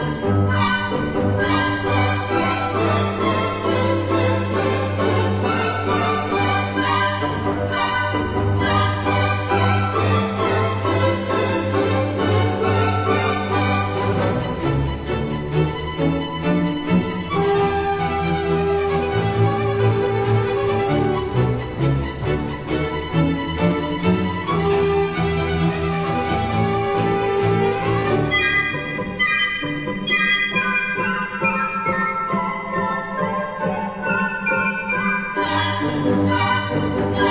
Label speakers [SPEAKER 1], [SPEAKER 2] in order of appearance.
[SPEAKER 1] Bye. Música